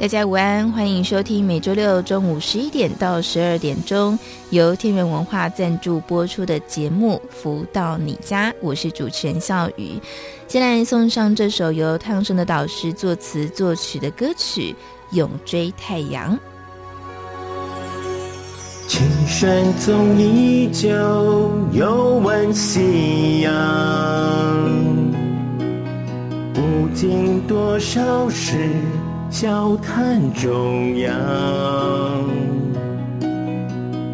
大家午安，欢迎收听每周六中午十一点到十二点钟由天元文化赞助播出的节目《福到你家》，我是主持人笑宇。先来送上这首由汤生的导师作词作曲的歌曲《永追太阳》。青山总依旧，又问夕阳，不经多少事。笑谈中央，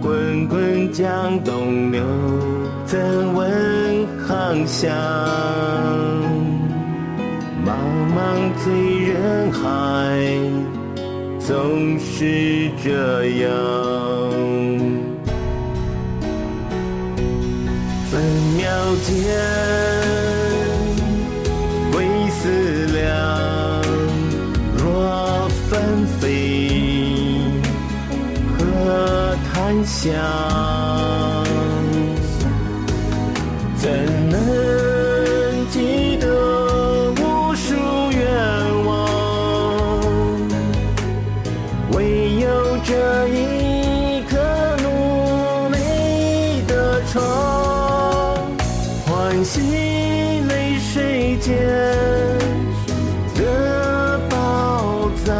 滚滚江东流，怎问航向？茫茫醉人海，总是这样。分秒间。未思量幻想怎能记得无数愿望？唯有这一颗努力的窗唤醒泪水间的宝藏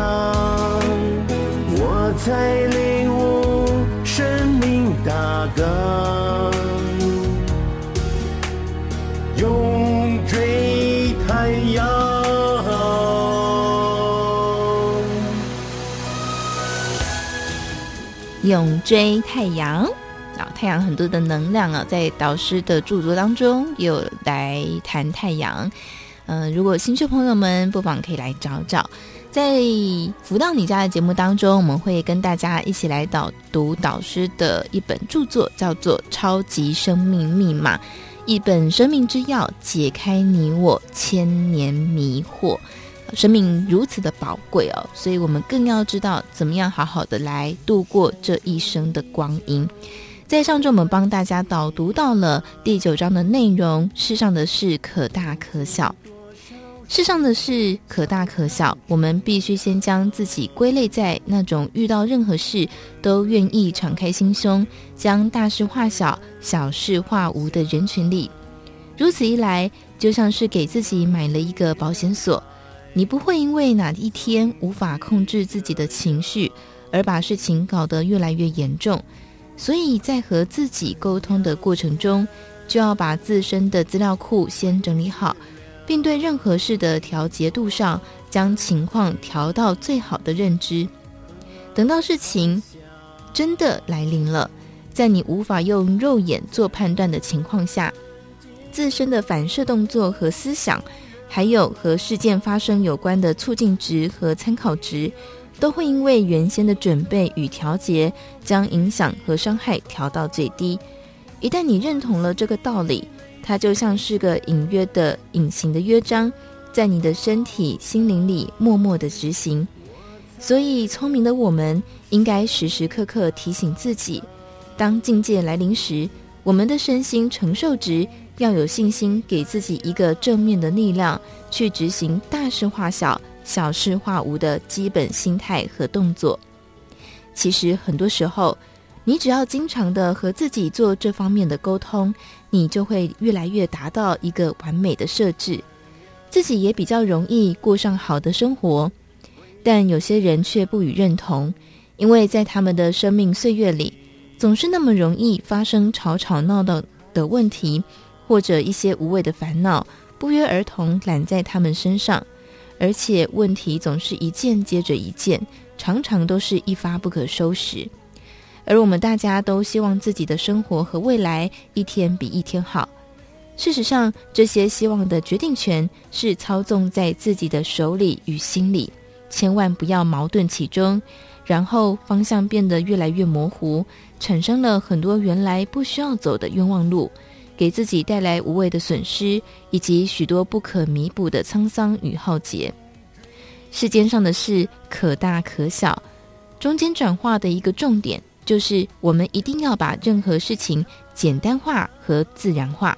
我在追太阳啊，太阳很多的能量啊，在导师的著作当中也有来谈太阳。嗯、如果新旧朋友们不妨可以来找找，在福到你家的节目当中，我们会跟大家一起来导读导师的一本著作，叫做《超级生命密码》，一本生命之钥，解开你我千年迷惑。生命如此的宝贵哦，所以我们更要知道怎么样好好的来度过这一生的光阴。在上周，我们帮大家导读到了第九章的内容：世上的事可大可小，世上的事可大可小，我们必须先将自己归类在那种遇到任何事都愿意敞开心胸，将大事化小、小事化无的人群里。如此一来，就像是给自己买了一个保险锁。你不会因为哪一天无法控制自己的情绪，而把事情搞得越来越严重。所以在和自己沟通的过程中，就要把自身的资料库先整理好，并对任何事的调节度上，将情况调到最好的认知。等到事情真的来临了，在你无法用肉眼做判断的情况下，自身的反射动作和思想。还有和事件发生有关的促进值和参考值，都会因为原先的准备与调节，将影响和伤害调到最低。一旦你认同了这个道理，它就像是个隐约的、隐形的约章，在你的身体、心灵里默默的执行。所以，聪明的我们应该时时刻刻提醒自己：当境界来临时，我们的身心承受值。要有信心，给自己一个正面的力量，去执行大事化小、小事化无的基本心态和动作。其实很多时候，你只要经常的和自己做这方面的沟通，你就会越来越达到一个完美的设置，自己也比较容易过上好的生活。但有些人却不予认同，因为在他们的生命岁月里，总是那么容易发生吵吵闹闹的问题。或者一些无谓的烦恼，不约而同揽在他们身上，而且问题总是一件接着一件，常常都是一发不可收拾。而我们大家都希望自己的生活和未来一天比一天好。事实上，这些希望的决定权是操纵在自己的手里与心里，千万不要矛盾其中，然后方向变得越来越模糊，产生了很多原来不需要走的冤枉路，给自己带来无谓的损失，以及许多不可弥补的沧桑与浩劫。世间上的事可大可小，中间转化的一个重点，就是我们一定要把任何事情简单化和自然化，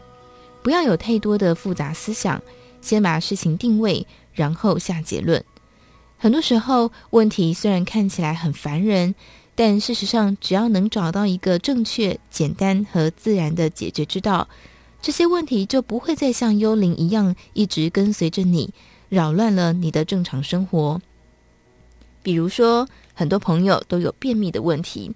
不要有太多的复杂思想，先把事情定位，然后下结论。很多时候，问题虽然看起来很烦人，但事实上，只要能找到一个正确、简单和自然的解决之道，这些问题就不会再像幽灵一样一直跟随着你，扰乱了你的正常生活。比如说，很多朋友都有便秘的问题，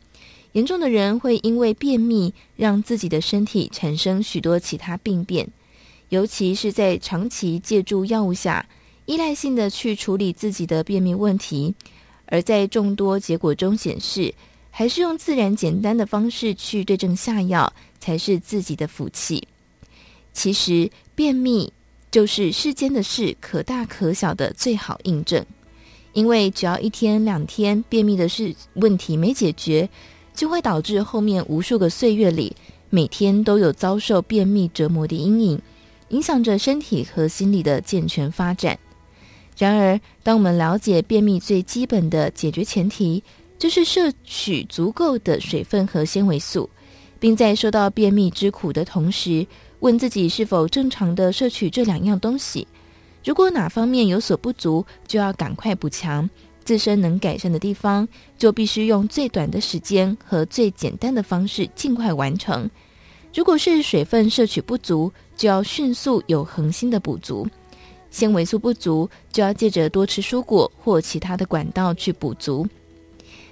严重的人会因为便秘让自己的身体产生许多其他病变，尤其是在长期借助药物下。依赖性的去处理自己的便秘问题，而在众多结果中显示，还是用自然简单的方式去对症下药，才是自己的福气。其实，便秘就是世间的事可大可小的最好印证，因为只要一天两天便秘的事问题没解决，就会导致后面无数个岁月里，每天都有遭受便秘折磨的阴影，影响着身体和心理的健全发展。然而，当我们了解便秘最基本的解决前提，就是摄取足够的水分和纤维素，并在受到便秘之苦的同时，问自己是否正常的摄取这两样东西。如果哪方面有所不足，就要赶快补强；自身能改善的地方，就必须用最短的时间和最简单的方式尽快完成。如果是水分摄取不足，就要迅速有恒心的补足。纤维素不足，就要借着多吃蔬果或其他的管道去补足。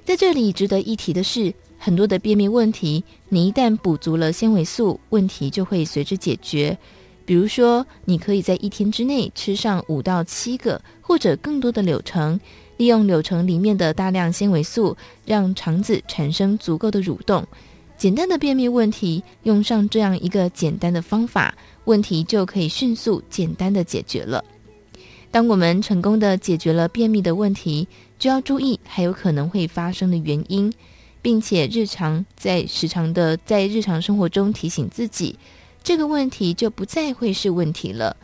在这里值得一提的是，很多的便秘问题，你一旦补足了纤维素，问题就会随之解决。比如说，你可以在一天之内吃上五到七个或者更多的柳橙，利用柳橙里面的大量纤维素，让肠子产生足够的蠕动。简单的便秘问题，用上这样一个简单的方法，问题就可以迅速简单的解决了。当我们成功的解决了便秘的问题，就要注意还有可能会发生的原因，并且日常在时常的在日常生活中提醒自己，这个问题就不再会是问题了，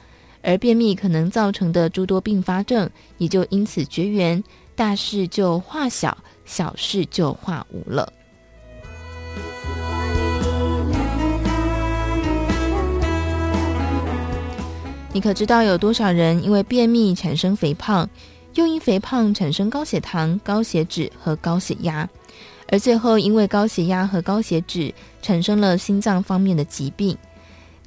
而便秘可能造成的诸多并发症也就因此绝缘，大事就化小，小事就化无了。你可知道有多少人因为便秘产生肥胖，又因肥胖产生高血糖、高血脂和高血压，而最后因为高血压和高血脂产生了心脏方面的疾病？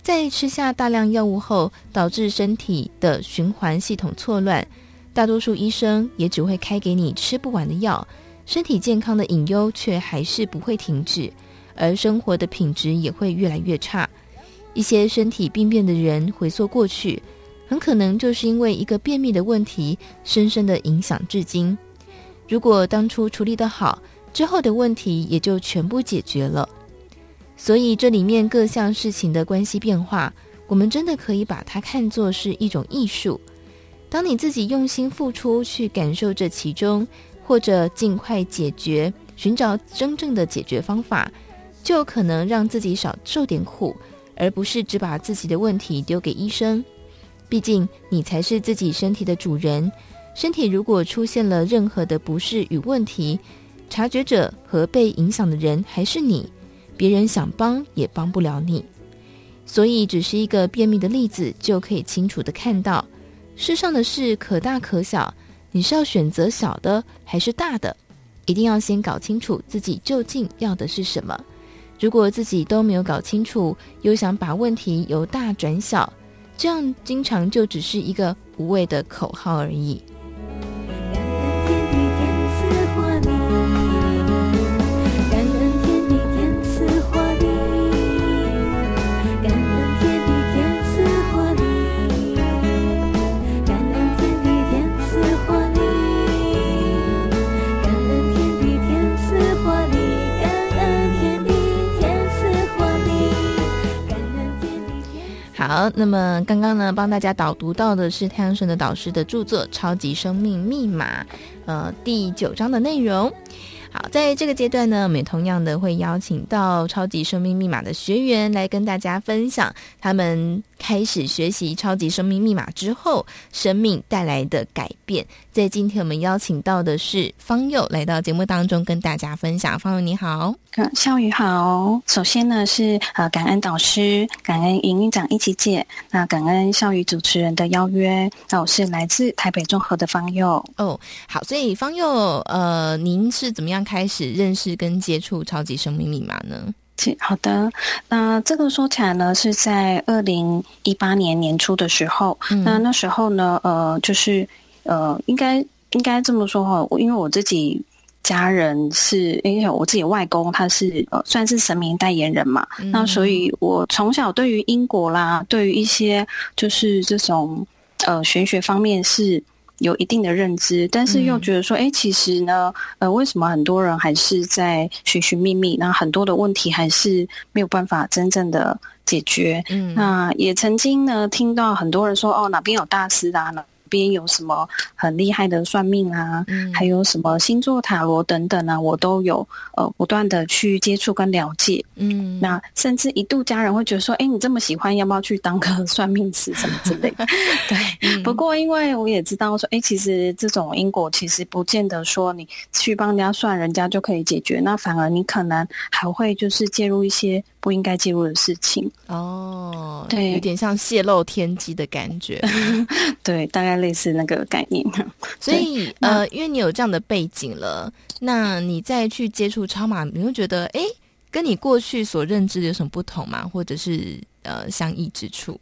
在吃下大量药物后，导致身体的循环系统错乱，大多数医生也只会开给你吃不完的药，身体健康的隐忧却还是不会停止，而生活的品质也会越来越差。一些身体病变的人回溯过去，很可能就是因为一个便秘的问题，深深的影响至今。如果当初处理得好，之后的问题也就全部解决了。所以这里面各项事情的关系变化，我们真的可以把它看作是一种艺术。当你自己用心付出去感受这其中，或者尽快解决，寻找真正的解决方法，就有可能让自己少受点苦。而不是只把自己的问题丢给医生，毕竟你才是自己身体的主人。身体如果出现了任何的不适与问题，察觉者和被影响的人还是你，别人想帮也帮不了你。所以，只是一个便秘的例子，就可以清楚地看到，世上的事可大可小，你是要选择小的还是大的？一定要先搞清楚自己究竟要的是什么。如果自己都没有搞清楚，又想把问题由大转小，这样经常就只是一个无谓的口号而已。那么刚刚呢，帮大家导读到的是太阳神的导师的著作《超级生命密码》呃第九章的内容。好，在这个阶段呢，我们也同样的会邀请到《超级生命密码》的学员来跟大家分享他们。开始学习超级生命密码之后，生命带来的改变。在今天我们邀请到的是方佑来到节目当中跟大家分享。方佑你好，笑宇好。首先呢是呃感恩导师，感恩营运长一起姐，那感恩笑宇主持人的邀约。那我是来自台北综合的方佑。哦，好，所以方佑呃，您是怎么样开始认识跟接触超级生命密码呢？好的，那这个说起来呢，是在二零一八年年初的时候。嗯、那那时候呢，呃，就是呃，应该应该这么说哈，因为我自己家人是，因为我自己外公他是呃，算是神明代言人嘛。嗯、那所以我从小对于英国啦，对于一些就是这种呃玄学方面是。有一定的认知，但是又觉得说，哎、嗯，其实呢，呃，为什么很多人还是在寻寻觅觅？那很多的问题还是没有办法真正的解决。嗯，那也曾经呢，听到很多人说，哦，哪边有大师啊？哪边有什么很厉害的算命啊？嗯，还有什么星座塔罗等等啊，我都有呃不断的去接触跟了解。嗯，那甚至一度家人会觉得说，哎，你这么喜欢，要不要去当个算命师什么之类的？对。嗯、不过因为我也知道说，哎，其实这种因果其实不见得说你去帮人家算，人家就可以解决。那反而你可能还会就是介入一些不应该介入的事情。哦，对，有点像泄露天机的感觉。对，大概。类似那个概念，所以呃，因为你有这样的背景了，那你再去接触超马，你会觉得哎，跟你过去所认知的有什么不同吗？或者是呃相异之处？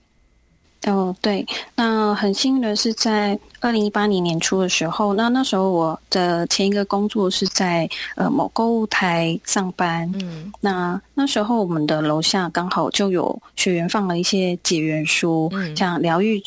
哦，对，那很幸运的是在。二零一八年年初的时候，那那时候我的前一个工作是在呃某购物台上班。嗯，那那时候我们的楼下刚好就有学员放了一些结缘书，嗯，像疗愈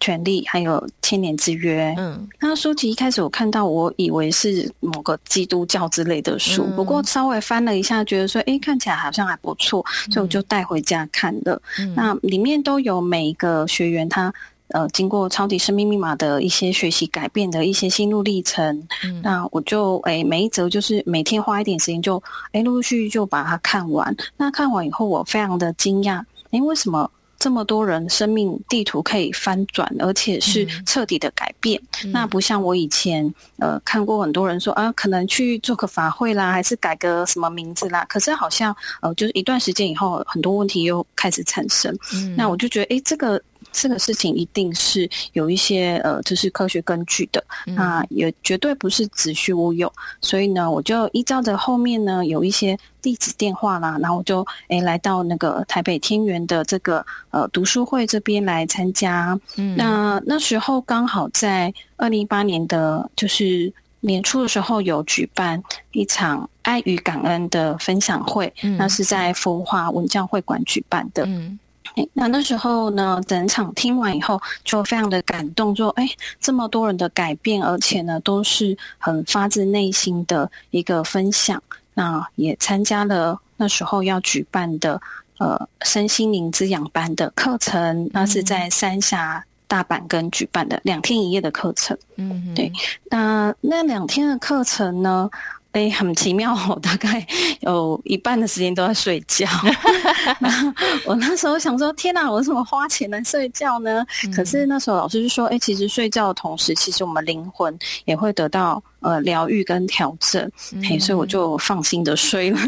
权利还有千年之约。嗯，那书籍一开始我看到，我以为是某个基督教之类的书，嗯，不过稍微翻了一下，觉得说，哎，看起来好像还不错，所以我就带回家看了。嗯，那里面都有每一个学员他。呃，经过超级生命密码的一些学习改变的一些心路历程，嗯、那我就诶每一则就是每天花一点时间就诶陆陆续续就把它看完。那看完以后，我非常的惊讶，诶为什么这么多人生命地图可以翻转，而且是彻底的改变？嗯、那不像我以前呃看过很多人说啊，可能去做个法会啦，还是改个什么名字啦，可是好像呃就是一段时间以后，很多问题又开始产生。嗯、那我就觉得诶这个。这个事情一定是有一些呃，就是科学根据的，那也绝对不是子虚乌有。所以呢，我就依照着后面呢有一些地址电话啦，然后我就诶来到那个台北天元的这个呃读书会这边来参加。嗯，那那时候刚好在二零一八年的就是年初的时候有举办一场爱与感恩的分享会，嗯，那是在福华文教会馆举办的。嗯。那那时候呢，整场听完以后就非常的感动，说：“哎，这么多人的改变，而且呢都是很发自内心的一个分享。”那也参加了那时候要举办的呃身心灵滋养班的课程，那是在三峡大阪跟举办的两天一夜的课程。嗯哼，对。那那两天的课程呢？哎，很奇妙哦，大概有一半的时间都在睡觉。我那时候想说，天哪，我怎么花钱来睡觉呢？嗯、可是那时候老师就说，哎，其实睡觉的同时，其实我们灵魂也会得到。呃，疗愈跟调整，嘿，所以我就放心的睡了。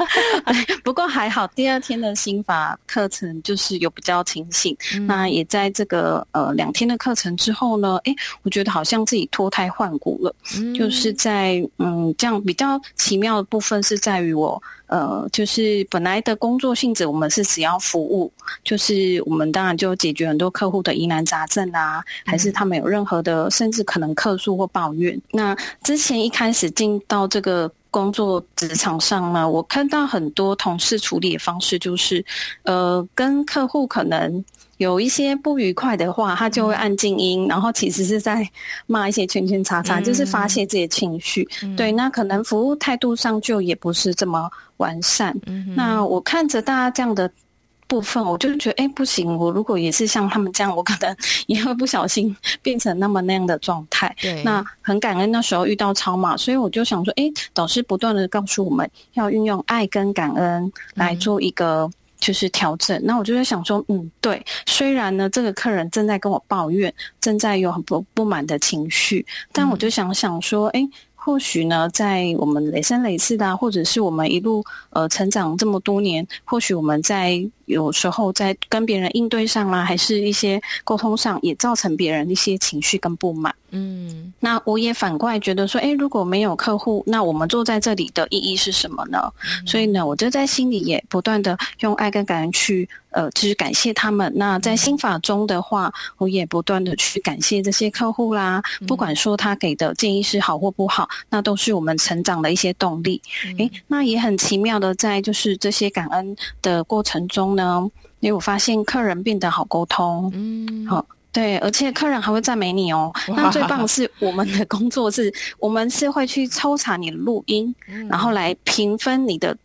不过还好，第二天的心法课程就是有比较清醒。嗯、那也在这个呃两天的课程之后呢，哎，我觉得好像自己脱胎换骨了。嗯、就是在嗯这样比较奇妙的部分是在于我。呃，就是本来的工作性质，我们是只要服务，就是我们当然就解决很多客户的疑难杂症啊，还是他们有任何的，甚至可能客诉或抱怨。那之前一开始进到这个工作职场上呢，我看到很多同事处理的方式，就是呃，跟客户可能。有一些不愉快的话，他就会按静音，嗯、然后其实是在骂一些圈圈叉叉，嗯、就是发泄自己的情绪。嗯、对，那可能服务态度上就也不是这么完善。嗯、那我看着大家这样的部分，我就觉得，哎，不行，我如果也是像他们这样，我可能也会不小心变成那么那样的状态。对，那很感恩那时候遇到超马，所以我就想说，哎，导师不断的告诉我们要运用爱跟感恩来做一个就是调整。嗯、那我就在想说，嗯，对，虽然呢这个客人正在跟我抱怨，正在有很多不满的情绪，但我就想想说，哎。或许呢，在我们累生累世的、啊，或者是我们一路呃成长这么多年，或许我们在有时候在跟别人应对上啦、啊，还是一些沟通上，也造成别人一些情绪跟不满。嗯，那我也反过来觉得说，哎，如果没有客户，那我们坐在这里的意义是什么呢？嗯、所以呢，我就在心里也不断的用爱跟感恩去。呃，就是感谢他们。那在心法中的话，我也不断的去感谢这些客户啦。不管说他给的建议是好或不好，那都是我们成长的一些动力。诶，那也很奇妙的，在就是这些感恩的过程中呢，因为我发现客人变得好沟通。嗯，好，对，而且客人还会赞美你哦。那最棒的是，我们的工作是，我们是会去抽查你的录音，然后来评分你的。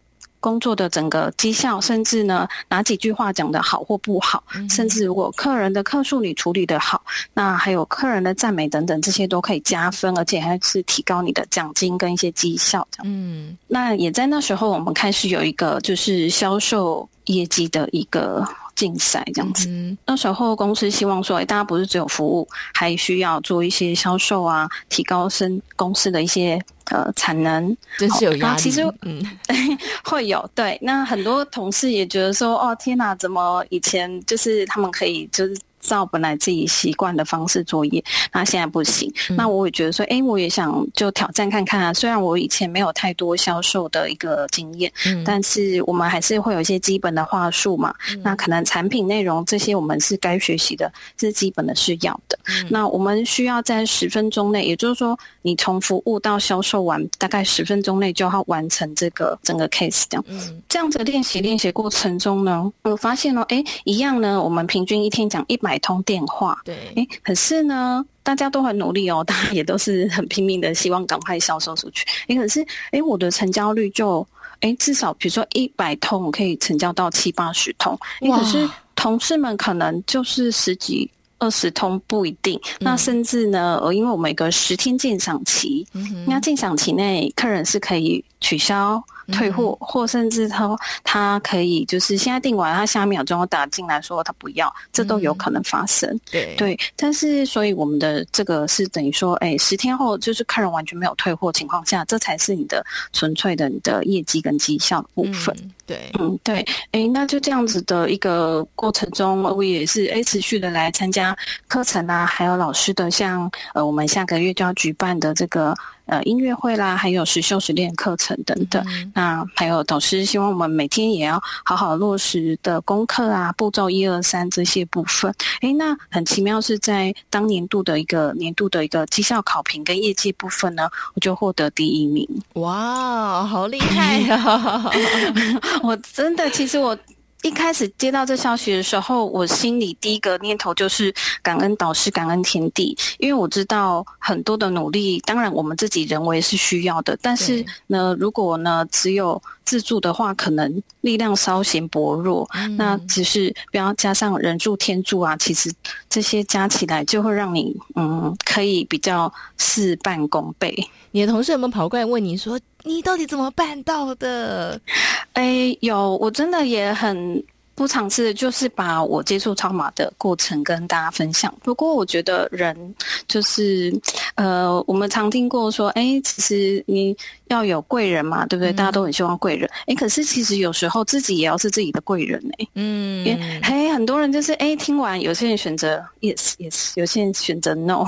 工作的整个绩效，甚至呢，哪几句话讲的好或不好，嗯、甚至如果客人的客诉你处理得好，那还有客人的赞美等等，这些都可以加分，而且还是提高你的奖金跟一些绩效。嗯，那也在那时候，我们开始有一个就是销售业绩的一个竞赛这样子。嗯、那时候公司希望说，哎，大家不是只有服务，还需要做一些销售啊，提高生公司的一些。呃，产能真是有压力。其实，嗯，会有对。那很多同事也觉得说，哦，天哪，怎么以前就是他们可以就是。照本来自己习惯的方式作业，那现在不行。嗯、那我也觉得说，哎、欸，我也想就挑战看看啊。虽然我以前没有太多销售的一个经验，嗯、但是我们还是会有一些基本的话术嘛。嗯、那可能产品内容这些我们是该学习的，这是基本的是要的。嗯、那我们需要在十分钟内，也就是说，你从服务到销售完，大概十分钟内就要完成这个整个 case 这样。嗯、这样子练习练习过程中呢，我发现了，哎、欸，一样呢，我们平均一天讲一百。买通电话，对，哎，可是呢，大家都很努力哦，大家也都是很拼命的，希望赶快销售出去。哎，可是，哎，我的成交率就，哎，至少比如说一百通，我可以成交到七八十通。哎，可是同事们可能就是十几二十通不一定。嗯、那甚至呢，呃，因为我们有个十天鉴赏期，嗯、那鉴赏期内客人是可以取消。退货，或甚至他他可以就是现在订完，他下一秒钟又打进来说他不要，这都有可能发生。嗯、对对，但是所以我们的这个是等于说，哎，十天后就是客人完全没有退货情况下，这才是你的纯粹的你的业绩跟绩效的部分。嗯、对，嗯对，哎，那就这样子的一个过程中，我也是哎持续的来参加课程啊，还有老师的像呃我们下个月就要举办的这个。呃，音乐会啦，还有实修实练课程等等。嗯、那还有导师希望我们每天也要好好落实的功课啊，步骤一二三这些部分。诶，那很奇妙是在当年度的一个年度的一个绩效考评跟业绩部分呢，我就获得第一名。哇，好厉害啊！我真的，其实我。一开始接到这消息的时候，我心里第一个念头就是感恩导师，感恩天地，因为我知道很多的努力，当然我们自己人为是需要的，但是呢，如果呢只有自助的话，可能力量稍显薄弱。嗯、那只是不要加上人助天助啊，其实这些加起来就会让你嗯，可以比较事半功倍。你的同事有没有跑过来问你说，你到底怎么办到的？哎，有，我真的也很。不尝试就是把我接触超马的过程跟大家分享。不过我觉得人就是，呃，我们常听过说，哎，其实你要有贵人嘛，对不对？嗯、大家都很希望贵人。哎，可是其实有时候自己也要是自己的贵人哎。嗯。嘿，很多人就是哎，听完有些人选择 yes yes，有些人选择 no。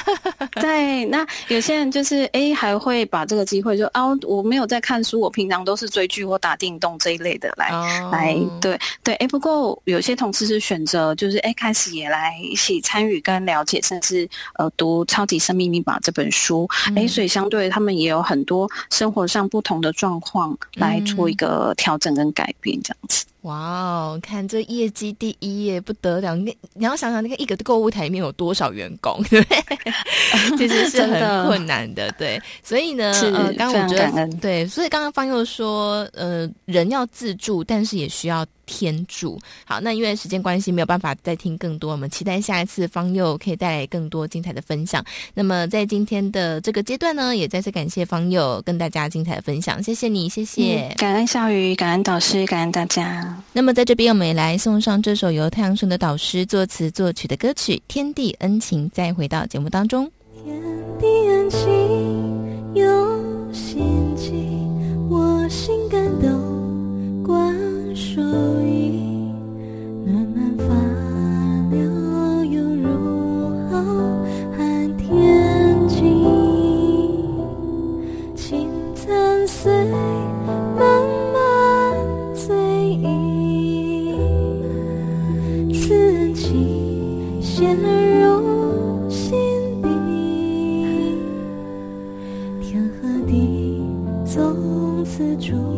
对，那有些人就是哎，还会把这个机会就啊，我没有在看书，我平常都是追剧或打电动这一类的来、哦、来对。对，哎，不过有些同事是选择，就是哎，开始也来一起参与跟了解，甚至呃读《超级生命密码》这本书，哎、嗯，所以相对他们也有很多生活上不同的状况来做一个调整跟改变，这样子。哇哦，看这业绩第一耶，不得了！你你要想想，那个一个购物台里面有多少员工，对不对？其实是很困难的，对。所以呢，呃，刚刚我觉得对，所以刚刚方佑说，呃，人要自助，但是也需要。天助。好，那因为时间关系，没有办法再听更多，我们期待下一次方佑可以带来更多精彩的分享。那么在今天的这个阶段呢，也再次感谢方佑跟大家精彩的分享，谢谢你，谢谢，嗯、感恩小雨，感恩导师，感恩大家。那么在这边，我们也来送上这首由太阳神的导师作词作曲的歌曲《天地恩情》，再回到节目当中。天地恩情有出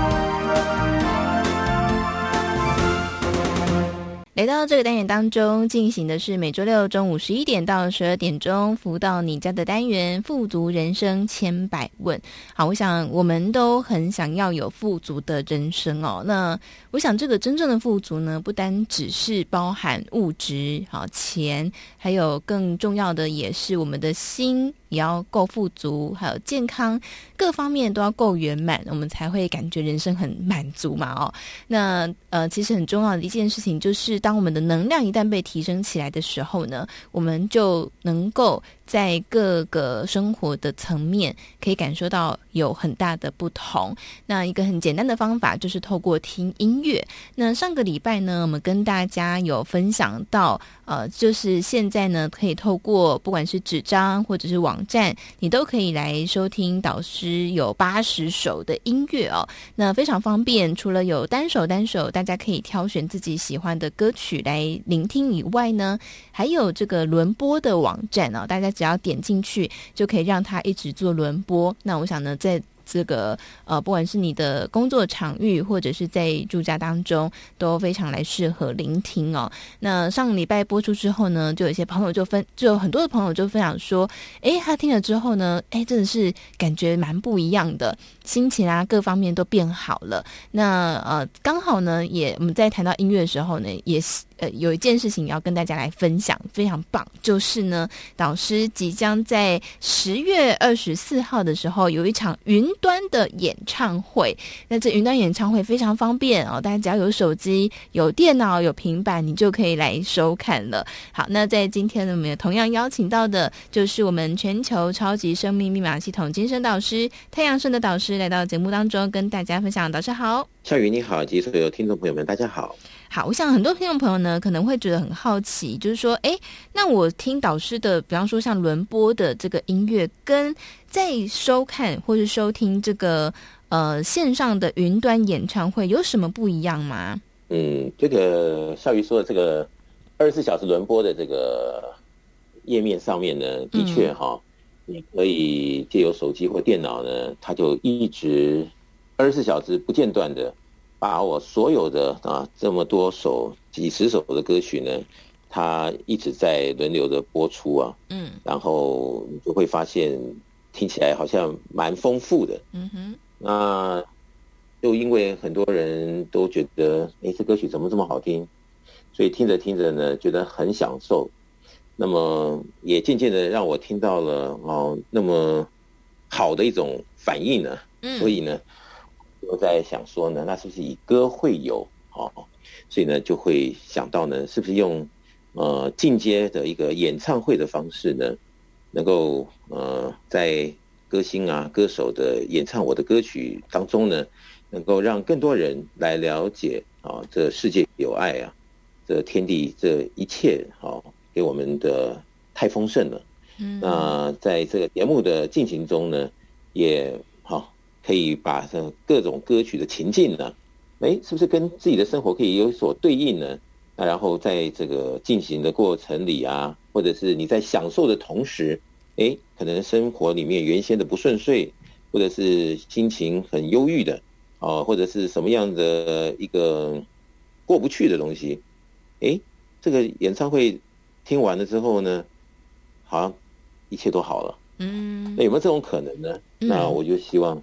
来到这个单元当中，进行的是每周六中午十一点到十二点钟服务到你家的单元“富足人生千百问”。好，我想我们都很想要有富足的人生哦。那我想这个真正的富足呢，不单只是包含物质、好钱，还有更重要的也是我们的心。也要够富足，还有健康，各方面都要够圆满，我们才会感觉人生很满足嘛。哦，那呃，其实很重要的一件事情就是，当我们的能量一旦被提升起来的时候呢，我们就能够。在各个生活的层面，可以感受到有很大的不同。那一个很简单的方法就是透过听音乐。那上个礼拜呢，我们跟大家有分享到，呃，就是现在呢，可以透过不管是纸张或者是网站，你都可以来收听导师有八十首的音乐哦。那非常方便，除了有单首单首，大家可以挑选自己喜欢的歌曲来聆听以外呢，还有这个轮播的网站哦，大家。只要点进去，就可以让它一直做轮播。那我想呢，在这个呃，不管是你的工作场域，或者是在住家当中，都非常来适合聆听哦。那上礼拜播出之后呢，就有些朋友就分，就有很多的朋友就分享说，诶，他听了之后呢，诶，真的是感觉蛮不一样的，心情啊，各方面都变好了。那呃，刚好呢，也我们在谈到音乐的时候呢，也是。呃，有一件事情要跟大家来分享，非常棒，就是呢，导师即将在十月二十四号的时候有一场云端的演唱会。那这云端演唱会非常方便哦，大家只要有手机、有电脑、有平板，你就可以来收看了。好，那在今天呢，我们也同样邀请到的就是我们全球超级生命密码系统精神导师太阳盛的导师来到节目当中跟大家分享。导师好，夏雨你好，及所有听众朋友们，大家好。好，我想很多听众朋友呢可能会觉得很好奇，就是说，哎，那我听导师的，比方说像轮播的这个音乐，跟在收看或是收听这个呃线上的云端演唱会有什么不一样吗？嗯，这个孝瑜说的这个二十四小时轮播的这个页面上面呢，的确哈，你可以借由手机或电脑呢，它就一直二十四小时不间断的把我所有的啊这么多首几十首的歌曲呢，它一直在轮流的播出啊，嗯，然后你就会发现听起来好像蛮丰富的，嗯哼，那就因为很多人都觉得，哎，这歌曲怎么这么好听？所以听着听着呢，觉得很享受。那么也渐渐的让我听到了哦，那么好的一种反应呢。嗯。所以呢，我在想说呢，那是不是以歌会友？哦，所以呢，就会想到呢，是不是用呃进阶的一个演唱会的方式呢，能够呃在歌星啊歌手的演唱我的歌曲当中呢，能够让更多人来了解啊，这世界有爱啊，这天地这一切好。给我们的太丰盛了，嗯，那在这个节目的进行中呢，也好可以把这各种歌曲的情境呢，哎，是不是跟自己的生活可以有所对应呢？那然后在这个进行的过程里啊，或者是你在享受的同时，哎，可能生活里面原先的不顺遂，或者是心情很忧郁的，啊，或者是什么样的一个过不去的东西，哎，这个演唱会。听完了之后呢，好像一切都好了。嗯，那有没有这种可能呢？嗯、那我就希望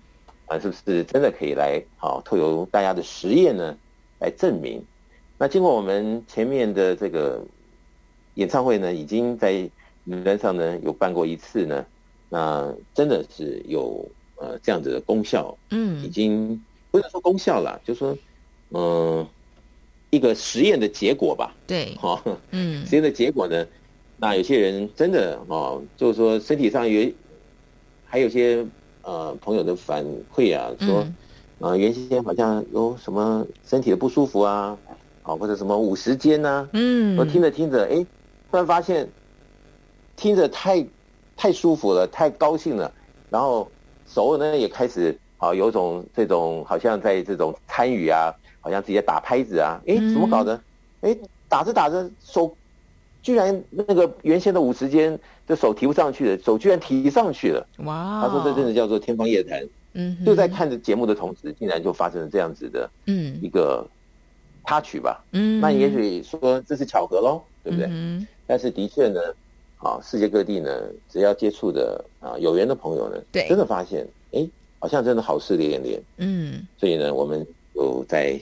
啊，是不是真的可以来好，透过大家的实验呢，来证明。那经过我们前面的这个演唱会呢，已经在云端上呢有办过一次呢，那真的是有呃这样子的功效。嗯，已经不能说功效了，就说嗯。呃一个实验的结果吧，对，哈，嗯，实验的结果呢，那有些人真的哦，就是说身体上有，还有些呃朋友的反馈啊，说，啊原先好像有什么身体的不舒服啊，啊或者什么五十肩呐，嗯，我听着听着，哎，突然发现听着太太舒服了，太高兴了，然后手呢也开始啊有种这种好像在这种参与啊。好像自己在打拍子啊，哎，怎么搞的？哎，打着打着手，居然那个原先的五十肩的手提不上去的，手居然提上去了。哇！他说这真的叫做天方夜谭。嗯，就在看着节目的同时，竟然就发生了这样子的，嗯，一个插曲吧。嗯，那也许说这是巧合喽，对不对？嗯，但是的确呢，啊，世界各地呢，只要接触的啊有缘的朋友呢，对，真的发现，哎，好像真的好事连连。嗯，所以呢，我们。就再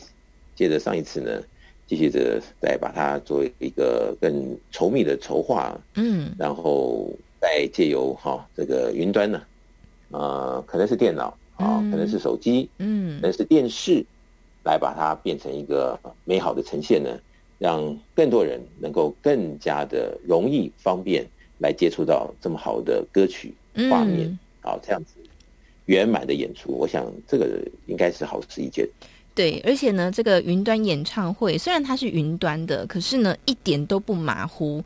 接着上一次呢，继续的再把它作为一个更稠密的筹划，嗯，然后再借由哈、哦、这个云端呢，啊、呃，可能是电脑啊，嗯、可能是手机，嗯，可能是电视，来把它变成一个美好的呈现呢，让更多人能够更加的容易方便来接触到这么好的歌曲画面，好、嗯、这样子圆满的演出，我想这个应该是好事一件。对，而且呢，这个云端演唱会虽然它是云端的，可是呢，一点都不马虎，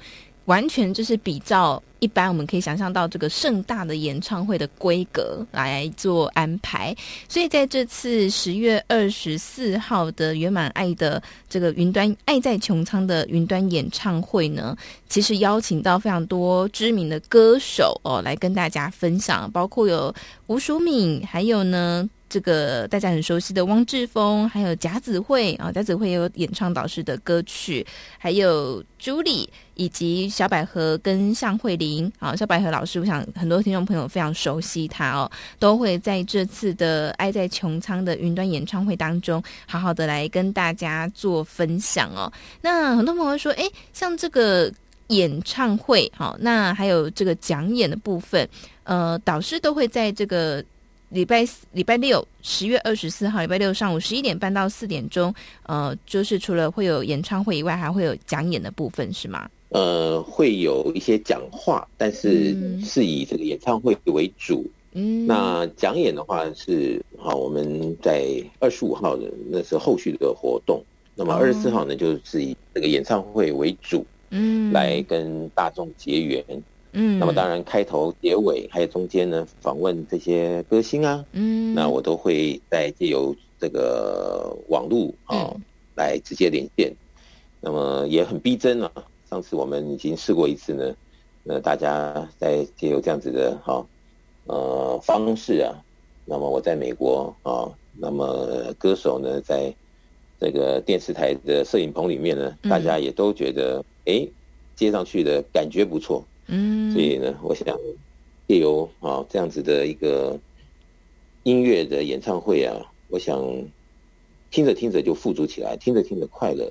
完全就是比照一般我们可以想象到这个盛大的演唱会的规格来做安排。所以在这次十月二十四号的圆满爱的这个云端爱在穹苍的云端演唱会呢，其实邀请到非常多知名的歌手哦来跟大家分享，包括有吴淑敏，还有呢。这个大家很熟悉的汪志峰，还有贾子慧啊，贾子慧也有演唱导师的歌曲，还有朱莉以及小百合跟向慧玲啊，小百合老师，我想很多听众朋友非常熟悉他哦，都会在这次的《爱在穹苍》的云端演唱会当中，好好的来跟大家做分享哦。那很多朋友说，哎，像这个演唱会，好，那还有这个讲演的部分，呃，导师都会在这个。礼拜四、礼拜六，十月二十四号，礼拜六上午十一点半到四点钟，呃，就是除了会有演唱会以外，还会有讲演的部分，是吗？呃，会有一些讲话，但是是以这个演唱会为主。嗯，那讲演的话是好，我们在二十五号的那是后续的活动，那么二十四号呢，就是以这个演唱会为主，嗯，来跟大众结缘。嗯，那么当然，开头、结尾还有中间呢，访问这些歌星啊，嗯，那我都会在借由这个网络啊、嗯、来直接连线，那么也很逼真啊。上次我们已经试过一次呢，那大家在借由这样子的哈呃方式啊，那么我在美国啊，那么歌手呢，在这个电视台的摄影棚里面呢，大家也都觉得哎，接上去的感觉不错，嗯，所以呢，我想借由啊这样子的一个音乐的演唱会啊，我想听着听着就富足起来，听着听着快乐。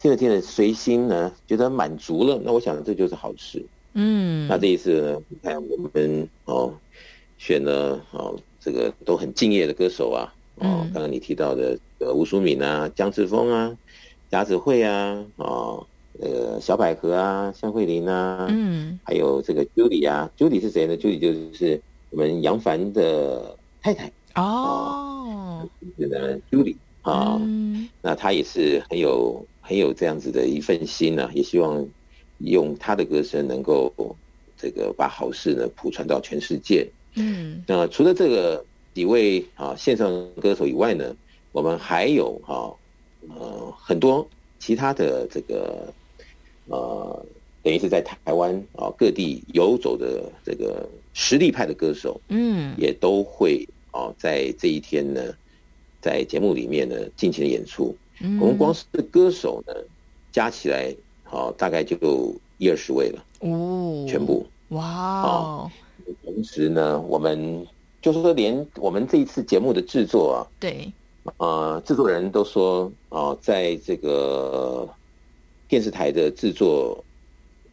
听着听着随心呢，觉得满足了，那我想这就是好事。嗯，那这一次呢，你看我们哦选了哦这个都很敬业的歌手啊，哦，刚刚你提到的呃吴淑敏啊、江志峰啊、贾子慧啊，哦，呃小百合啊、向慧琳啊，嗯，还有这个 Judy 啊，Judy 是谁呢？Judy 就是我们杨凡的太太哦，这个 Judy 啊，嗯，那她也是很有。很有这样子的一份心呢、啊，也希望用她的歌声能够这个把好事呢普传到全世界。嗯，那除了这个几位啊线上歌手以外呢，我们还有哈呃很多其他的这个呃等于是在台湾啊各地游走的这个实力派的歌手，嗯，也都会啊在这一天呢在节目里面呢尽情的演出。我们光是歌手呢，加起来好大概就一二十位了哦，全部哇哦。同时呢，我们就是说，连我们这一次节目的制作啊，对，呃，制作人都说啊，在这个电视台的制作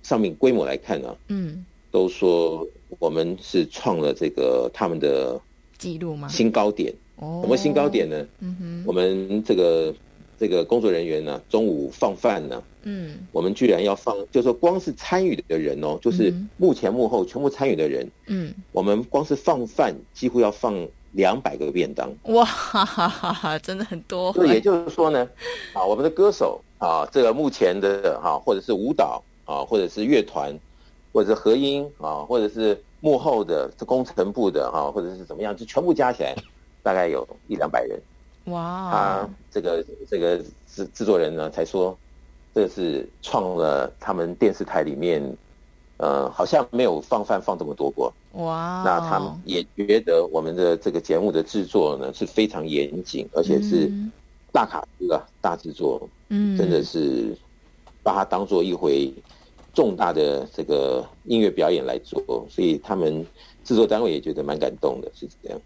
上面规模来看呢，嗯，都说我们是创了这个他们的记录吗？新高点哦，什么新高点呢？嗯哼，我们这个。这个工作人员呢，中午放饭呢，嗯，我们居然要放，就是说光是参与的人哦，就是幕前幕后全部参与的人，嗯，我们光是放饭几乎要放两百个便当，哇哈哈哈，真的很多。这也就是说呢，啊，我们的歌手啊，这个目前的哈，或者是舞蹈啊，或者是乐团，或者是合音啊，或者是幕后的这工程部的哈，或者是怎么样，就全部加起来，大概有一两百人。哇！他这个这个制制作人呢，才说这是创了他们电视台里面，呃，好像没有放饭放这么多过。哇！那他们也觉得我们的这个节目的制作呢是非常严谨，而且是大卡司啊，大制作。嗯，真的是把它当做一回重大的这个音乐表演来做，所以他们制作单位也觉得蛮感动的，是这样。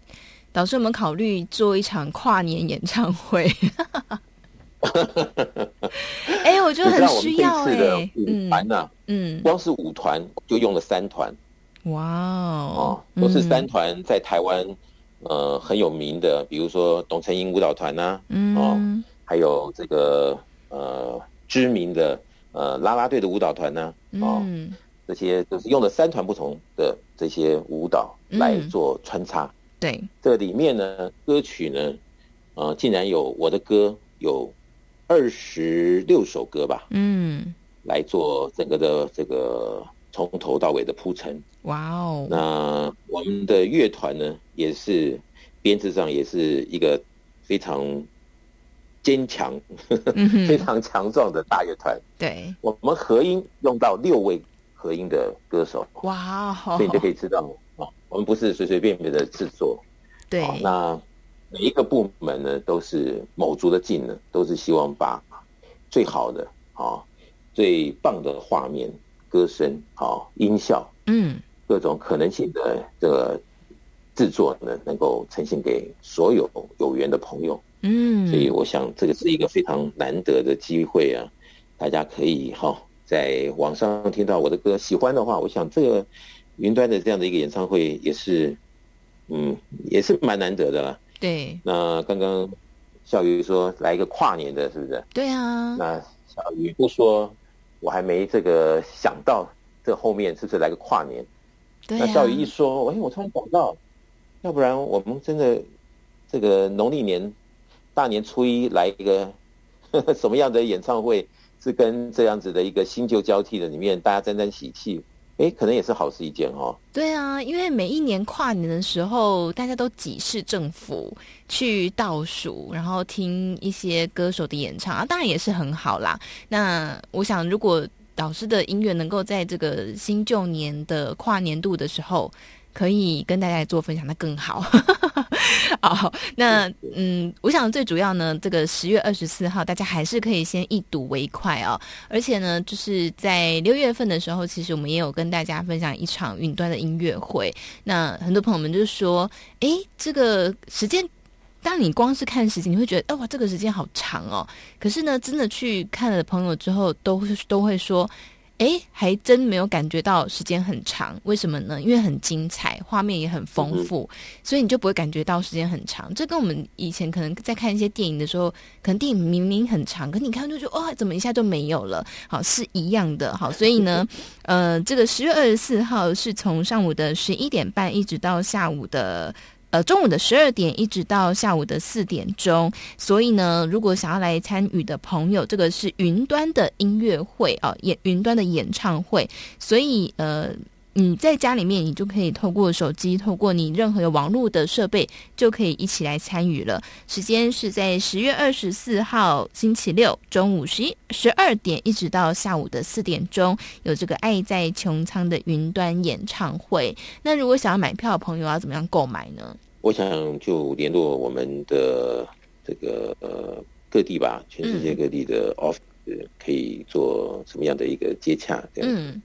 导师，我们考虑做一场跨年演唱会。哎、欸，我觉得很需要哎、欸。舞团呢？嗯，光是舞团就用了三团。哇哦，都是三团在台湾呃很有名的，比如说董成英舞蹈团呐，嗯，哦，还有这个呃知名的呃啦啦队的舞蹈团呐，哦，这些就是用了三团不同的这些舞蹈来做穿插。对，这里面呢，歌曲呢，呃，竟然有我的歌有二十六首歌吧，嗯，来做整个的这个从头到尾的铺陈。哇哦！那我们的乐团呢，也是编制上也是一个非常坚强、嗯、非常强壮的大乐团。对，我们合音用到六位合音的歌手。哇哦！所以你就可以知道。我们不是随随便便的制作，对。那每一个部门呢，都是卯足了劲呢，都是希望把最好的啊、最棒的画面、歌声、啊、音效，嗯，各种可能性的这个制作呢，能够呈现给所有有缘的朋友，嗯。所以我想，这个是一个非常难得的机会啊！大家可以哈，在网上听到我的歌，喜欢的话，我想这个。云端的这样的一个演唱会也是，嗯，也是蛮难得的啦。对。那刚刚小鱼说来一个跨年的，是不是？对啊。那小鱼不说，我还没这个想到这后面是不是来个跨年？对啊。那赵宇一说，哎，我突然想到，要不然我们真的这个农历年大年初一来一个呵呵 什么样的演唱会，是跟这样子的一个新旧交替的里面，大家沾沾喜气。哎，可能也是好事一件哦。对啊，因为每一年跨年的时候，大家都挤市政府去倒数，然后听一些歌手的演唱啊，当然也是很好啦。那我想，如果导师的音乐能够在这个新旧年的跨年度的时候。可以跟大家做分享，那更好。好，那嗯，我想最主要呢，这个十月二十四号，大家还是可以先一睹为快哦。而且呢，就是在六月份的时候，其实我们也有跟大家分享一场云端的音乐会。那很多朋友们就说，哎，这个时间，当你光是看时间，你会觉得，哦，哇，这个时间好长哦。可是呢，真的去看了朋友之后，都都会说。哎，还真没有感觉到时间很长，为什么呢？因为很精彩，画面也很丰富，嗯、所以你就不会感觉到时间很长。这跟我们以前可能在看一些电影的时候，可能电影明明很长，可你看就觉得哇，怎么一下就没有了？好，是一样的。好，所以呢，呃，这个十月二十四号是从上午的十一点半一直到下午的。呃，中午的十二点一直到下午的四点钟，所以呢，如果想要来参与的朋友，这个是云端的音乐会啊，演云端的演唱会，所以呃。你在家里面，你就可以透过手机，透过你任何有网络的设备，就可以一起来参与了。时间是在十月二十四号星期六中午十一十二点，一直到下午的四点钟，有这个“爱在穹苍”的云端演唱会。那如果想要买票的朋友，要怎么样购买呢？我想就联络我们的这个呃各地吧，全世界各地的 office，可以做什么样的一个接洽？这样嗯。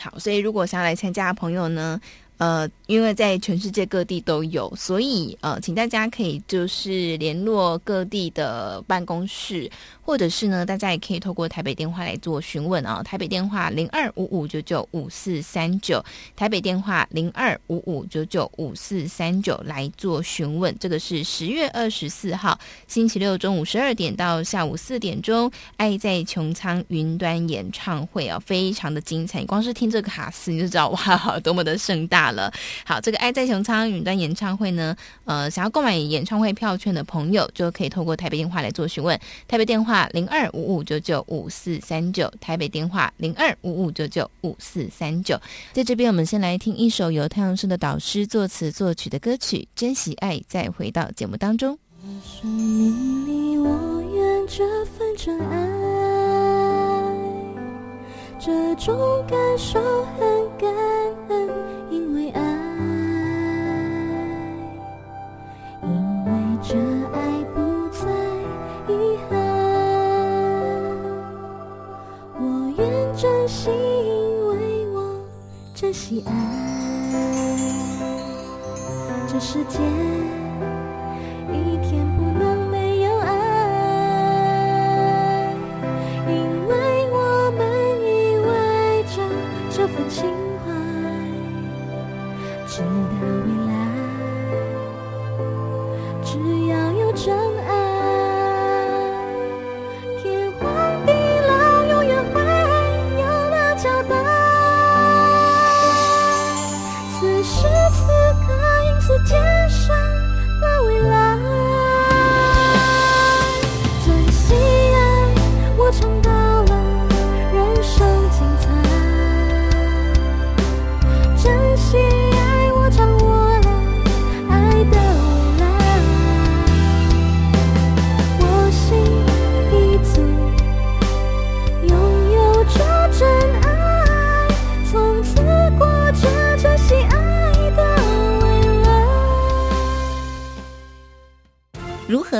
好，所以如果想要来参加的朋友呢，呃，因为在全世界各地都有，所以呃，请大家可以就是联络各地的办公室。或者是呢，大家也可以透过台北电话来做询问啊。台北电话零二五五九九五四三九，台北电话零二五五九九五四三九来做询问。这个是十月二十四号星期六中午十二点到下午四点钟，爱在穹苍云端演唱会啊，非常的精彩。光是听这个卡司你就知道哇，多么的盛大了。好，这个爱在熊仓云端演唱会呢，呃，想要购买演唱会票券的朋友就可以透过台北电话来做询问。台北电话。零二五五九九五四三九，台北电话零二五五九九五四三九。在这边，我们先来听一首由太阳盛德导师作词作曲的歌曲《珍惜爱》，再回到节目当中。这份真爱，这种感受很感恩，因为爱，因为这爱不再遗憾。珍惜，因为我珍惜爱。这世界一天不能没有爱，因为我们依偎着这份情，直到未来，只要有真爱。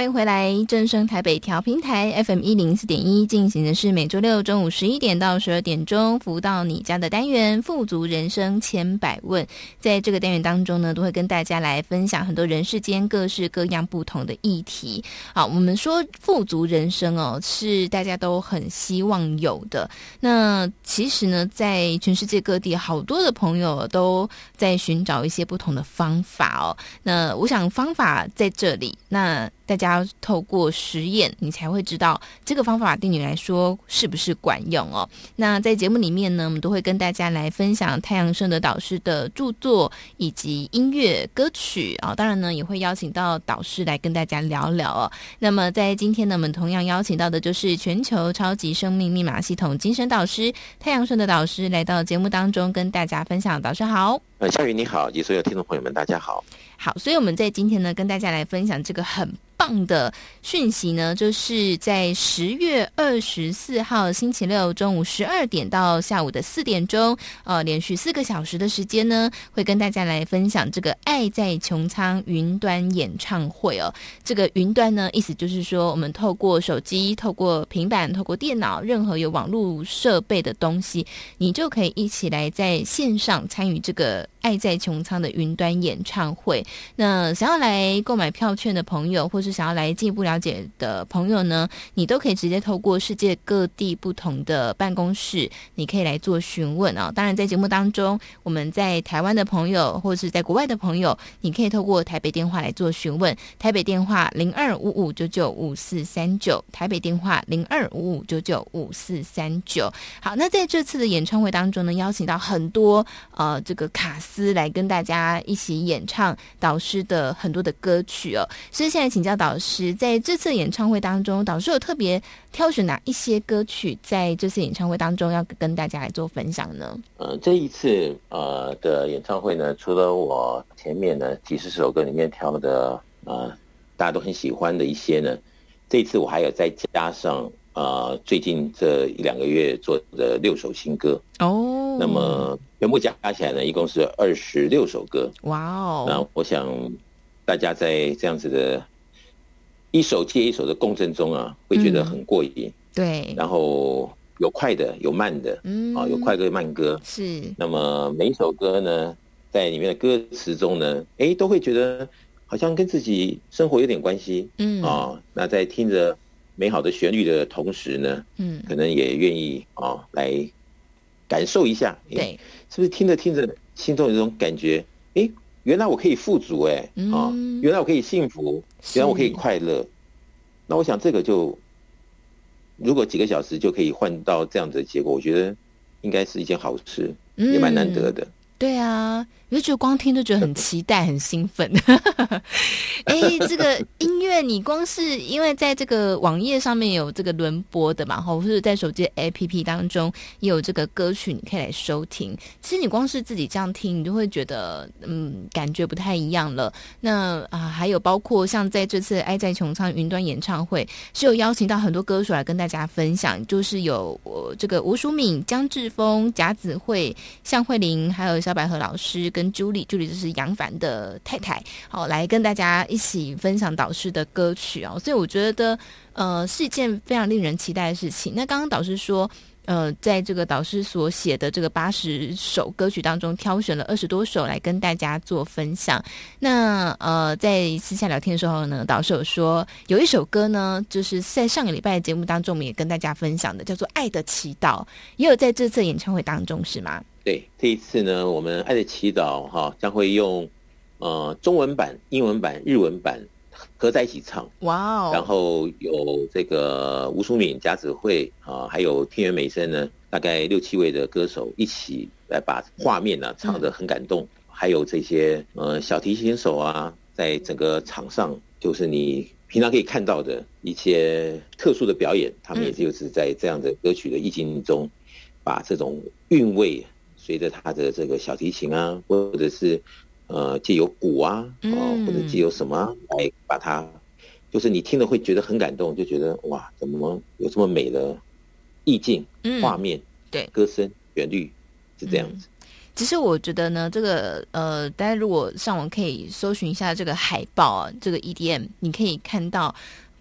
欢迎回来，正声台北调频台 FM 一零四点一进行的是每周六中午十一点到十二点钟服务到你家的单元“富足人生千百问”。在这个单元当中呢，都会跟大家来分享很多人世间各式各样不同的议题。好，我们说富足人生哦，是大家都很希望有的。那其实呢，在全世界各地，好多的朋友都在寻找一些不同的方法哦。那我想方法在这里，那。大家透过实验，你才会知道这个方法对你来说是不是管用哦。那在节目里面呢，我们都会跟大家来分享太阳盛德导师的著作以及音乐歌曲啊、哦。当然呢，也会邀请到导师来跟大家聊聊哦。那么在今天呢，我们同样邀请到的就是全球超级生命密码系统精神导师太阳盛德导师来到节目当中跟大家分享。导师好，呃，夏雨你好，以及所有听众朋友们，大家好。好，所以我们在今天呢，跟大家来分享这个很棒的讯息呢，就是在十月二十四号星期六中午十二点到下午的四点钟，呃，连续四个小时的时间呢，会跟大家来分享这个“爱在穹苍”云端演唱会哦。这个云端呢，意思就是说，我们透过手机、透过平板、透过电脑，任何有网络设备的东西，你就可以一起来在线上参与这个“爱在穹苍”的云端演唱会。那想要来购买票券的朋友，或是想要来进一步了解的朋友呢，你都可以直接透过世界各地不同的办公室，你可以来做询问啊。当然，在节目当中，我们在台湾的朋友或者是在国外的朋友，你可以透过台北电话来做询问。台北电话零二五五九九五四三九，台北电话零二五五九九五四三九。好，那在这次的演唱会当中呢，邀请到很多呃这个卡斯来跟大家一起演唱导师的很多的歌曲哦。所以现在请教导师。在这次演唱会当中，导师有特别挑选哪一些歌曲在这次演唱会当中要跟大家来做分享呢？呃，这一次呃的演唱会呢，除了我前面呢几十首歌里面挑的呃大家都很喜欢的一些呢，这一次我还有再加上呃最近这一两个月做的六首新歌哦。那么全部加起来呢，一共是二十六首歌。哇哦！那我想大家在这样子的。一首接一首的共振中啊，会觉得很过瘾。嗯、对，然后有快的，有慢的，嗯，啊，有快歌慢歌。是。那么每一首歌呢，在里面的歌词中呢，哎，都会觉得好像跟自己生活有点关系。嗯。啊，那在听着美好的旋律的同时呢，嗯，可能也愿意啊来感受一下。对。是不是听着听着，心中有一种感觉？哎。原来我可以富足哎，啊，原来我可以幸福，原来我可以快乐。那我想这个就，如果几个小时就可以换到这样子的结果，我觉得应该是一件好事，也蛮难得的。对啊。我就觉得光听就觉得很 期待、很兴奋。哎，这个音乐你光是因为在这个网页上面有这个轮播的嘛，或者是在手机 APP 当中也有这个歌曲，你可以来收听。其实你光是自己这样听，你就会觉得嗯，感觉不太一样了。那啊，还有包括像在这次《爱在穹苍》云端演唱会，是有邀请到很多歌手来跟大家分享，就是有我这个吴淑敏、江志峰、贾子慧、向慧玲，还有小百合老师跟。跟朱莉，朱莉就是杨凡的太太，好，来跟大家一起分享导师的歌曲哦，所以我觉得，呃，是一件非常令人期待的事情。那刚刚导师说，呃，在这个导师所写的这个八十首歌曲当中，挑选了二十多首来跟大家做分享。那呃，在私下聊天的时候呢，导师有说有一首歌呢，就是在上个礼拜的节目当中，我们也跟大家分享的，叫做《爱的祈祷》，也有在这次演唱会当中，是吗？对，这一次呢，我们《爱的祈祷》哈将会用呃中文版、英文版、日文版合在一起唱。哇哦！然后有这个吴淑敏、贾子慧啊，还有天元美声呢，大概六七位的歌手一起来把画面呢、啊、唱得很感动。嗯、还有这些呃小提琴手啊，在整个场上，就是你平常可以看到的一些特殊的表演，他们也就是在这样的歌曲的意境中，把这种韵味。随着他的这个小提琴啊，或者是呃借由鼓啊，哦，或者借由什么来把它，就是你听了会觉得很感动，就觉得哇，怎么有这么美的意境、画面、对歌声、旋律是这样子。其实我觉得呢，这个呃，大家如果上网可以搜寻一下这个海报啊，这个 EDM，你可以看到。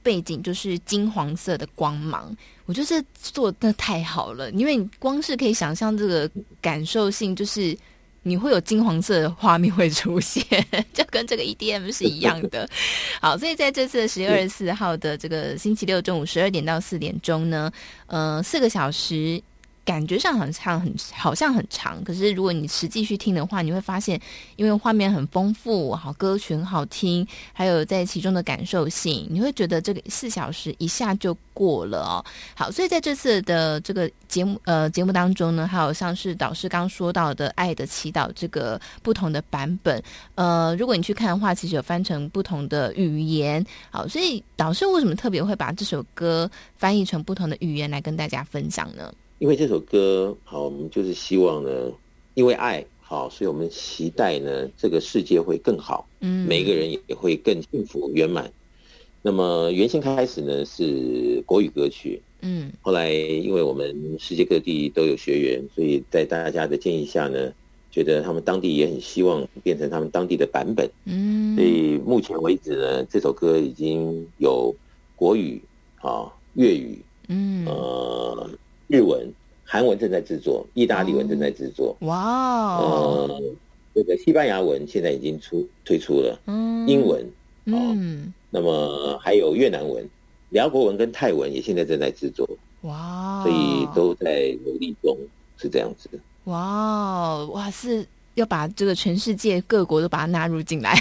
背景就是金黄色的光芒，我觉得这做的太好了，因为你光是可以想象这个感受性，就是你会有金黄色的画面会出现，就跟这个 EDM 是一样的。好，所以在这次十月二十四号的这个星期六中午十二点到四点钟呢，呃，四个小时。感觉上很长，很好像很长，可是如果你实际去听的话，你会发现，因为画面很丰富，好歌曲很好听，还有在其中的感受性，你会觉得这个四小时一下就过了哦。好，所以在这次的这个节目呃节目当中呢，还有像是导师刚说到的《爱的祈祷》这个不同的版本，呃，如果你去看的话，其实有翻成不同的语言。好，所以导师为什么特别会把这首歌翻译成不同的语言来跟大家分享呢？因为这首歌，好，我们就是希望呢，因为爱好，所以我们期待呢，这个世界会更好，嗯，每个人也会更幸福圆满。那么原先开始呢是国语歌曲，嗯，后来因为我们世界各地都有学员，所以在大家的建议下呢，觉得他们当地也很希望变成他们当地的版本，嗯，所以目前为止呢，这首歌已经有国语啊、粤语，嗯，呃。日文、韩文正在制作，意大利文正在制作。哇、哦，呃，这个西班牙文现在已经出推出了。嗯，英文，哦、嗯，那么还有越南文、辽国文跟泰文也现在正在制作。哇，所以都在努力中，是这样子。哇，哇是。要把这个全世界各国都把它纳入进来。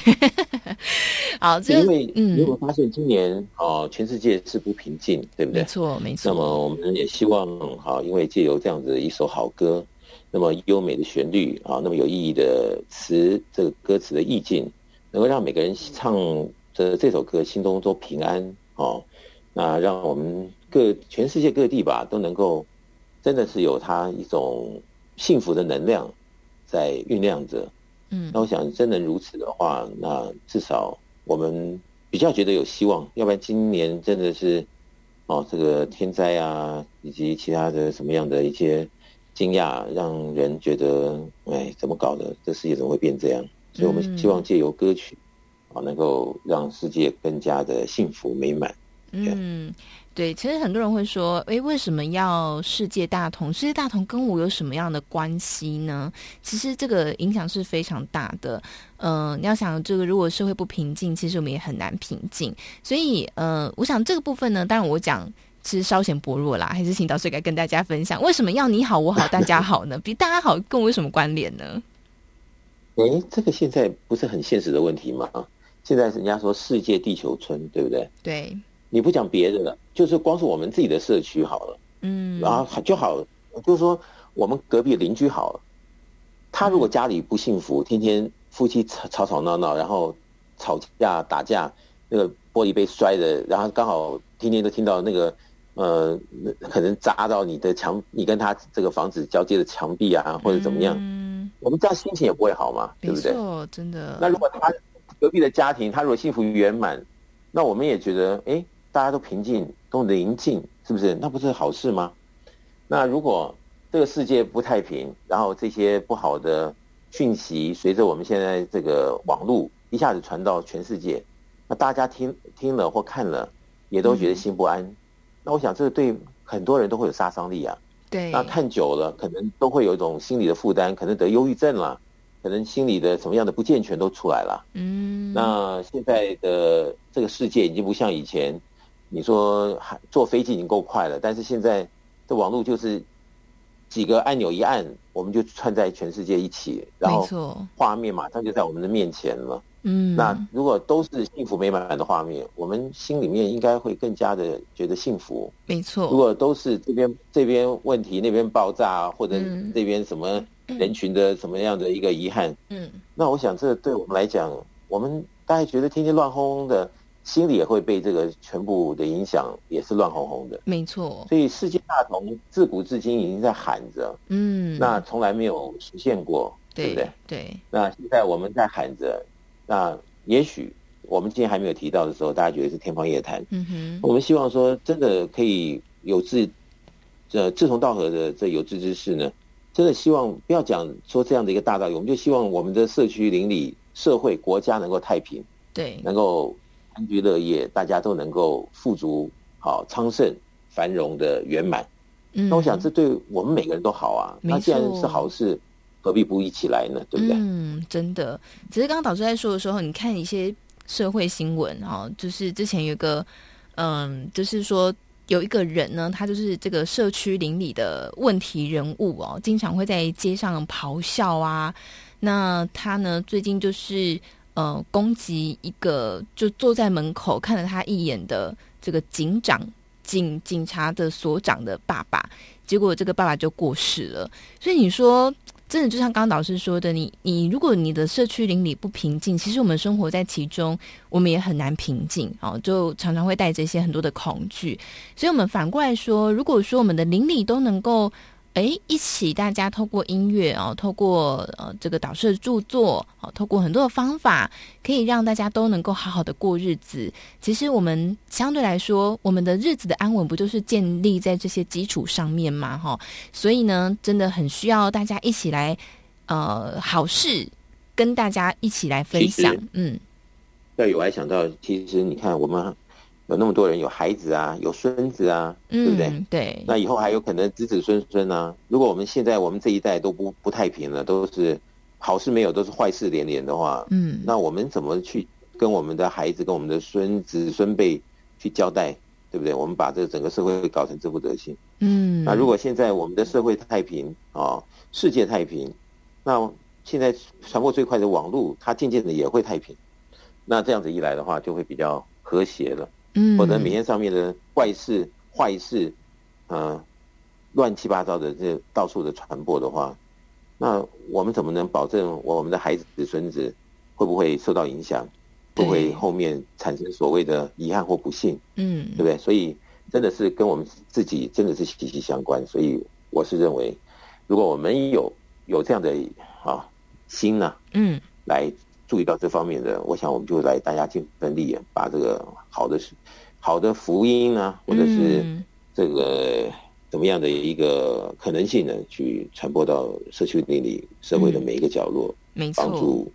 好，因为嗯，如果发现今年哦、呃，全世界是不平静，对不对？没错，没错。那么我们也希望哈，因为借由这样子一首好歌，那么优美的旋律啊，那么有意义的词，这个歌词的意境，能够让每个人唱着这首歌心中都平安哦。那让我们各全世界各地吧，都能够真的是有它一种幸福的能量。在酝酿着，嗯，那我想真能如此的话，那至少我们比较觉得有希望。要不然今年真的是，哦，这个天灾啊，以及其他的什么样的一些惊讶，让人觉得，哎，怎么搞的？这世界怎么会变这样？所以我们希望借由歌曲，啊，能够让世界更加的幸福美满。嗯。对，其实很多人会说，诶，为什么要世界大同？世界大同跟我有什么样的关系呢？其实这个影响是非常大的。嗯、呃，你要想这个，如果社会不平静，其实我们也很难平静。所以，呃，我想这个部分呢，当然我讲其实稍显薄弱啦，还是请导师该跟大家分享，为什么要你好我好大家好呢？比大家好跟我有什么关联呢？诶，这个现在不是很现实的问题吗？现在人家说世界地球村，对不对？对。你不讲别的了，就是光是我们自己的社区好了，嗯，然后就好，就是说我们隔壁邻居好了，他如果家里不幸福，天天夫妻吵吵吵闹闹，然后吵架打架，那个玻璃被摔的，然后刚好天天都听到那个呃，可能砸到你的墙，你跟他这个房子交接的墙壁啊，或者怎么样，嗯，我们这样心情也不会好嘛，对不对？真的。那如果他隔壁的家庭，他如果幸福圆满，那我们也觉得，哎。大家都平静，都宁静，是不是？那不是好事吗？那如果这个世界不太平，然后这些不好的讯息随着我们现在这个网络一下子传到全世界，那大家听听了或看了，也都觉得心不安。嗯、那我想，这个对很多人都会有杀伤力啊。对。那看久了，可能都会有一种心理的负担，可能得忧郁症了，可能心理的什么样的不健全都出来了。嗯。那现在的这个世界已经不像以前。你说还坐飞机已经够快了，但是现在这网络就是几个按钮一按，我们就串在全世界一起，然后画面马上就在我们的面前了。嗯，那如果都是幸福美满的画面，我们心里面应该会更加的觉得幸福。没错，如果都是这边这边问题，那边爆炸，或者这边什么人群的什么样的一个遗憾，嗯，那我想这对我们来讲，我们大家觉得天天乱哄哄的。心里也会被这个全部的影响，也是乱哄哄的。没错，所以世界大同自古至今已经在喊着，嗯，那从来没有实现过，对，对不对？对。那现在我们在喊着，那也许我们今天还没有提到的时候，大家觉得是天方夜谭。嗯哼。我们希望说，真的可以有志，这志同道合的这有志之士呢，真的希望不要讲说这样的一个大道理，我们就希望我们的社区邻里、社会、国家能够太平，对，能够。安居乐业，大家都能够富足、好昌盛、繁荣的圆满。嗯，那我想这对我们每个人都好啊。那既然是好事，何必不一起来呢？对不对？嗯，真的。只是刚刚导师在说的时候，你看一些社会新闻哈，就是之前有个嗯，就是说有一个人呢，他就是这个社区邻里的问题人物哦，经常会在街上咆哮啊。那他呢，最近就是呃攻击一个就坐在门口看了他一眼的这个警长、警警察的所长的爸爸，结果这个爸爸就过世了。所以你说。真的就像刚刚导师说的，你你如果你的社区邻里不平静，其实我们生活在其中，我们也很难平静哦，就常常会带着一些很多的恐惧。所以，我们反过来说，如果说我们的邻里都能够。哎，一起大家透过音乐哦，透过呃这个导师的著作哦，透过很多的方法，可以让大家都能够好好的过日子。其实我们相对来说，我们的日子的安稳，不就是建立在这些基础上面吗？哈，所以呢，真的很需要大家一起来呃好事跟大家一起来分享。嗯，对，我还想到，其实你看我们。有那么多人，有孩子啊，有孙子啊，对不对？嗯，对。那以后还有可能子子孙孙啊。如果我们现在我们这一代都不不太平了，都是好事没有，都是坏事连连的话，嗯，那我们怎么去跟我们的孩子、跟我们的孙子孙辈去交代，对不对？我们把这整个社会搞成这副德行，嗯。那如果现在我们的社会太平啊，哦，世界太平，那现在传播最快的网络，它渐渐的也会太平。那这样子一来的话，就会比较和谐了。嗯，或者每天上面的怪事、坏事，呃，乱七八糟的这到处的传播的话，那我们怎么能保证我们的孩子、孙子会不会受到影响，不会后面产生所谓的遗憾或不幸？嗯，对不对？所以真的是跟我们自己真的是息息相关。所以我是认为，如果我们有有这样的啊心呢、啊，嗯，来。注意到这方面的，我想我们就来大家尽份力，把这个好的好的福音啊，或者是这个怎么样的一个可能性呢，去传播到社区里里、社会的每一个角落，嗯、帮助。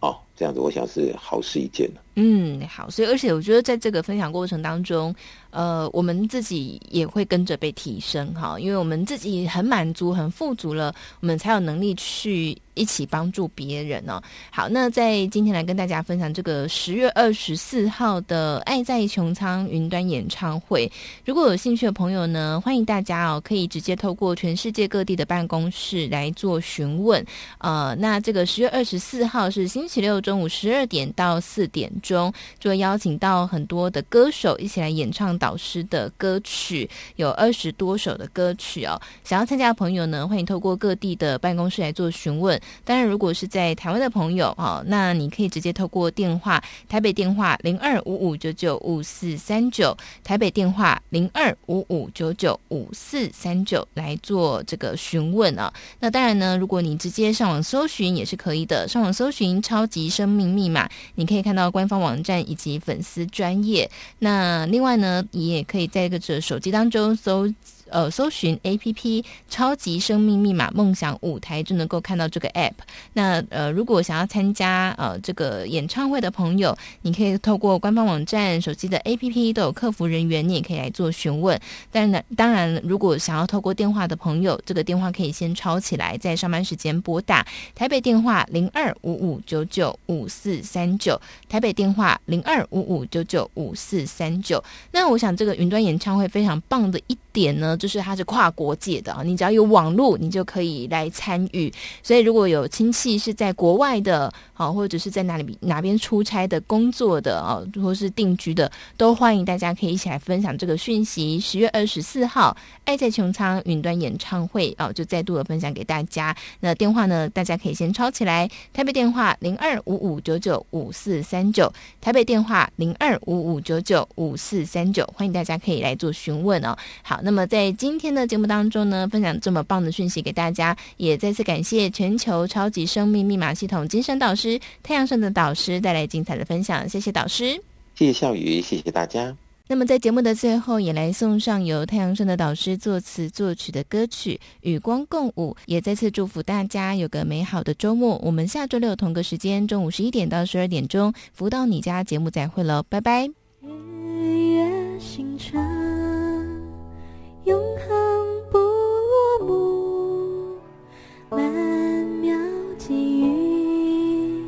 哦，这样子，我想是好事一件。嗯，好，所以而且我觉得在这个分享过程当中，呃，我们自己也会跟着被提升哈，因为我们自己很满足、很富足了，我们才有能力去一起帮助别人哦。好，那在今天来跟大家分享这个十月二十四号的爱在穹苍云端演唱会，如果有兴趣的朋友呢，欢迎大家哦，可以直接透过全世界各地的办公室来做询问。呃，那这个十月二十四号是星期六中午十二点到四点钟，就会邀请到很多的歌手一起来演唱导师的歌曲，有二十多首的歌曲哦。想要参加的朋友呢，欢迎透过各地的办公室来做询问。当然，如果是在台湾的朋友哈，那你可以直接透过电话，台北电话零二五五九九五四三九，台北电话零二五五九九五四三九来做这个询问啊。那当然呢，如果你直接上网搜寻也是可以的，上网搜寻超级生命密码，你可以看到官方网站以及粉丝专业。那另外呢，你也可以在这个手机当中搜。呃，搜寻 A P P 超级生命密码梦想舞台就能够看到这个 App。那呃，如果想要参加呃这个演唱会的朋友，你可以透过官方网站、手机的 A P P 都有客服人员，你也可以来做询问。但呢，当然，如果想要透过电话的朋友，这个电话可以先抄起来，在上班时间拨打台北电话零二五五九九五四三九，台北电话零二五五九九五四三九。那我想这个云端演唱会非常棒的一点呢。就是它是跨国界的啊，你只要有网络，你就可以来参与。所以如果有亲戚是在国外的，好，或者是在哪里哪边出差的、工作的啊，或是定居的，都欢迎大家可以一起来分享这个讯息。十月二十四号，爱在穹苍云端演唱会啊，就再度的分享给大家。那电话呢，大家可以先抄起来：台北电话零二五五九九五四三九，台北电话零二五五九九五四三九，欢迎大家可以来做询问哦。好，那么在在今天的节目当中呢，分享这么棒的讯息给大家，也再次感谢全球超级生命密码系统精神导师太阳盛的导师带来精彩的分享，谢谢导师，谢谢笑宇，谢谢大家。那么在节目的最后，也来送上由太阳盛的导师作词作曲的歌曲《与光共舞》，也再次祝福大家有个美好的周末。我们下周六同个时间，中午十一点到十二点钟，福到你家节目再会喽，拜拜。永恒不落幕，曼妙际遇，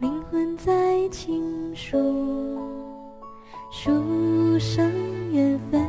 灵魂在倾诉，书生缘分。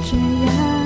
这样